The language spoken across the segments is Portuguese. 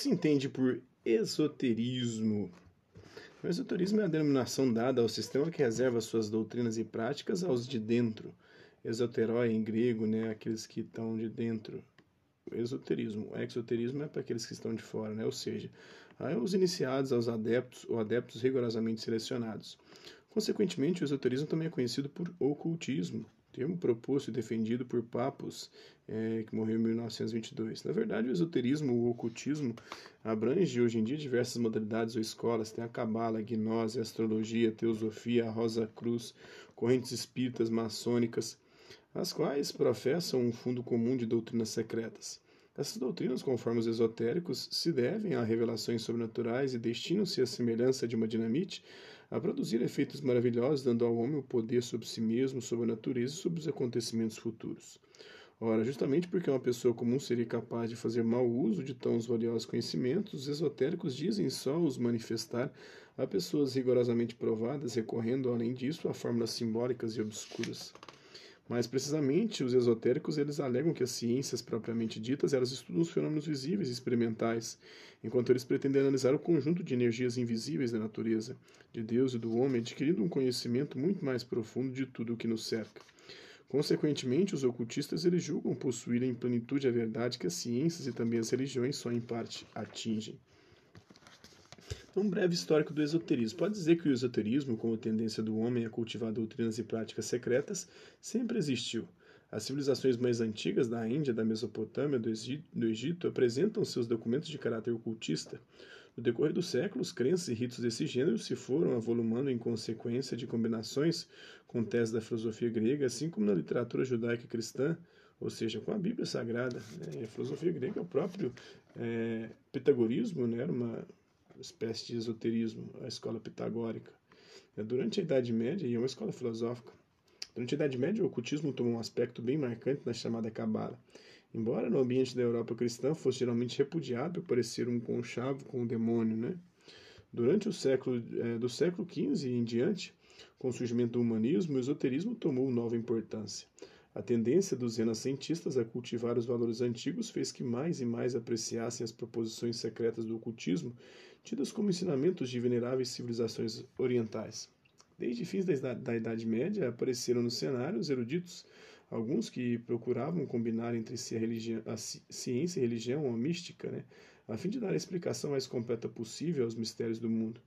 se entende por esoterismo? O esoterismo é a denominação dada ao sistema que reserva suas doutrinas e práticas aos de dentro. Esoterói em grego, né, aqueles que estão de dentro. Esoterismo. O exoterismo é para aqueles que estão de fora, né? ou seja, aos iniciados, aos adeptos ou adeptos rigorosamente selecionados. Consequentemente, o esoterismo também é conhecido por ocultismo, termo proposto e defendido por Papos, é, que morreu em 1922. Na verdade, o esoterismo, o ocultismo, abrange hoje em dia diversas modalidades ou escolas. Tem a cabala, a gnose, a astrologia, a teosofia, a rosa cruz, correntes espíritas maçônicas, as quais professam um fundo comum de doutrinas secretas. Essas doutrinas, conforme os esotéricos, se devem a revelações sobrenaturais e destinam-se à semelhança de uma dinamite a produzir efeitos maravilhosos, dando ao homem o poder sobre si mesmo, sobre a natureza e sobre os acontecimentos futuros. Ora, justamente porque uma pessoa comum seria capaz de fazer mau uso de tão valiosos conhecimentos, os esotéricos dizem só os manifestar a pessoas rigorosamente provadas, recorrendo, além disso, a fórmulas simbólicas e obscuras. Mais precisamente, os esotéricos eles alegam que as ciências propriamente ditas elas estudam os fenômenos visíveis e experimentais, enquanto eles pretendem analisar o conjunto de energias invisíveis da natureza, de Deus e do homem, adquirindo um conhecimento muito mais profundo de tudo o que nos cerca. Consequentemente, os ocultistas eles julgam possuir em plenitude a verdade que as ciências e também as religiões só em parte atingem. Um breve histórico do esoterismo. Pode dizer que o esoterismo, como tendência do homem a cultivar doutrinas e práticas secretas, sempre existiu. As civilizações mais antigas da Índia, da Mesopotâmia, do Egito, apresentam seus documentos de caráter ocultista. No decorrer dos séculos, crenças e ritos desse gênero se foram avolumando em consequência de combinações com teses da filosofia grega, assim como na literatura judaica cristã, ou seja, com a Bíblia Sagrada. Né? A filosofia grega, o próprio é, pitagorismo, né? era uma espécie de esoterismo, a escola pitagórica. É, durante a Idade Média, e é uma escola filosófica, durante a Idade Média o ocultismo tomou um aspecto bem marcante na chamada Cabala. Embora no ambiente da Europa cristã fosse geralmente repudiado por parecer um conchavo com o demônio, né? Durante o século é, do século XV em diante, com o surgimento do humanismo, o esoterismo tomou nova importância. A tendência dos renascentistas a cultivar os valores antigos fez que mais e mais apreciassem as proposições secretas do ocultismo, tidas como ensinamentos de veneráveis civilizações orientais. Desde fins da, da Idade Média apareceram no cenário os eruditos, alguns que procuravam combinar entre si a, religião, a ciência e a religião, a mística, né, a fim de dar a explicação mais completa possível aos mistérios do mundo.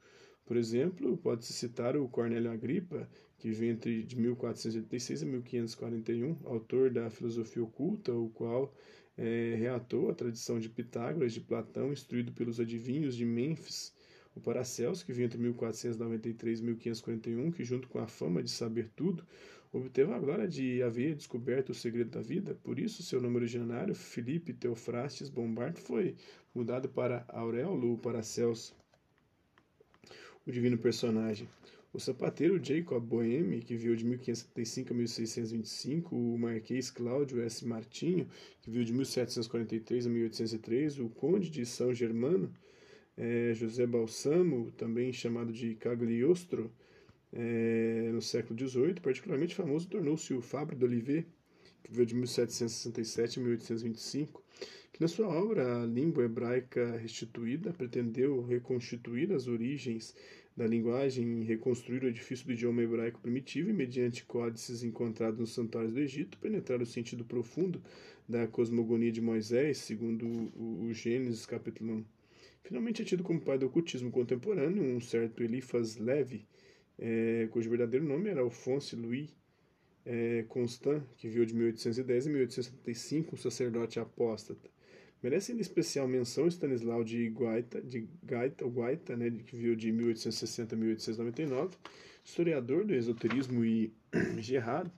Por exemplo, pode-se citar o Cornélio Agripa, que entre de 1486 a 1541, autor da Filosofia Oculta, o qual é, reatou a tradição de Pitágoras, de Platão, instruído pelos adivinhos de Mênfis, o Paracelso, que veio entre 1493 e 1541, que junto com a fama de saber tudo, obteve a glória de haver descoberto o segredo da vida, por isso seu nome originário, Felipe Teofrastes Bombard, foi mudado para Auréolo Paracelso o divino personagem. O sapateiro Jacob Boehme, que viveu de 1575 a 1625, o marquês Cláudio S. Martinho, que viveu de 1743 a 1803, o conde de São Germano, é, José Balsamo, também chamado de Cagliostro, é, no século XVIII, particularmente famoso tornou-se o Fabre d'Olivet, que viveu de 1767 a 1825, que na sua obra A Língua Hebraica Restituída pretendeu reconstituir as origens da linguagem e reconstruir o edifício do idioma hebraico primitivo e, mediante códices encontrados nos santuários do Egito, penetrar o sentido profundo da cosmogonia de Moisés, segundo o, Gênesis capítulo 1. Finalmente é tido como pai do ocultismo contemporâneo um certo Eliphas Levi, é, cujo verdadeiro nome era Alphonse Louis é, Constant, que viveu de 1810 a 1875, um sacerdote apóstata. Merecem especial menção Stanislau de Guaita, de Gaita, Guaita né, que viveu de 1860 a 1899, historiador do esoterismo e Gerard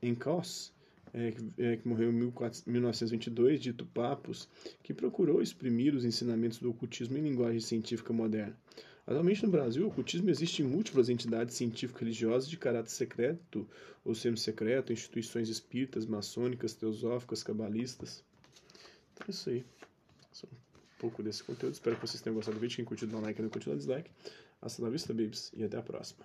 Encausse, é, é, que morreu em 1922, dito Papos, que procurou exprimir os ensinamentos do ocultismo em linguagem científica moderna. Atualmente no Brasil, o ocultismo existe em múltiplas entidades científicas religiosas de caráter secreto ou semi-secreto, instituições espíritas, maçônicas, teosóficas, cabalistas. Então é isso aí. Só um pouco desse conteúdo. Espero que vocês tenham gostado do vídeo. Quem curtiu, dá um like. Quem não curtiu, dá um dislike. Hasta la vista, babies. E até a próxima.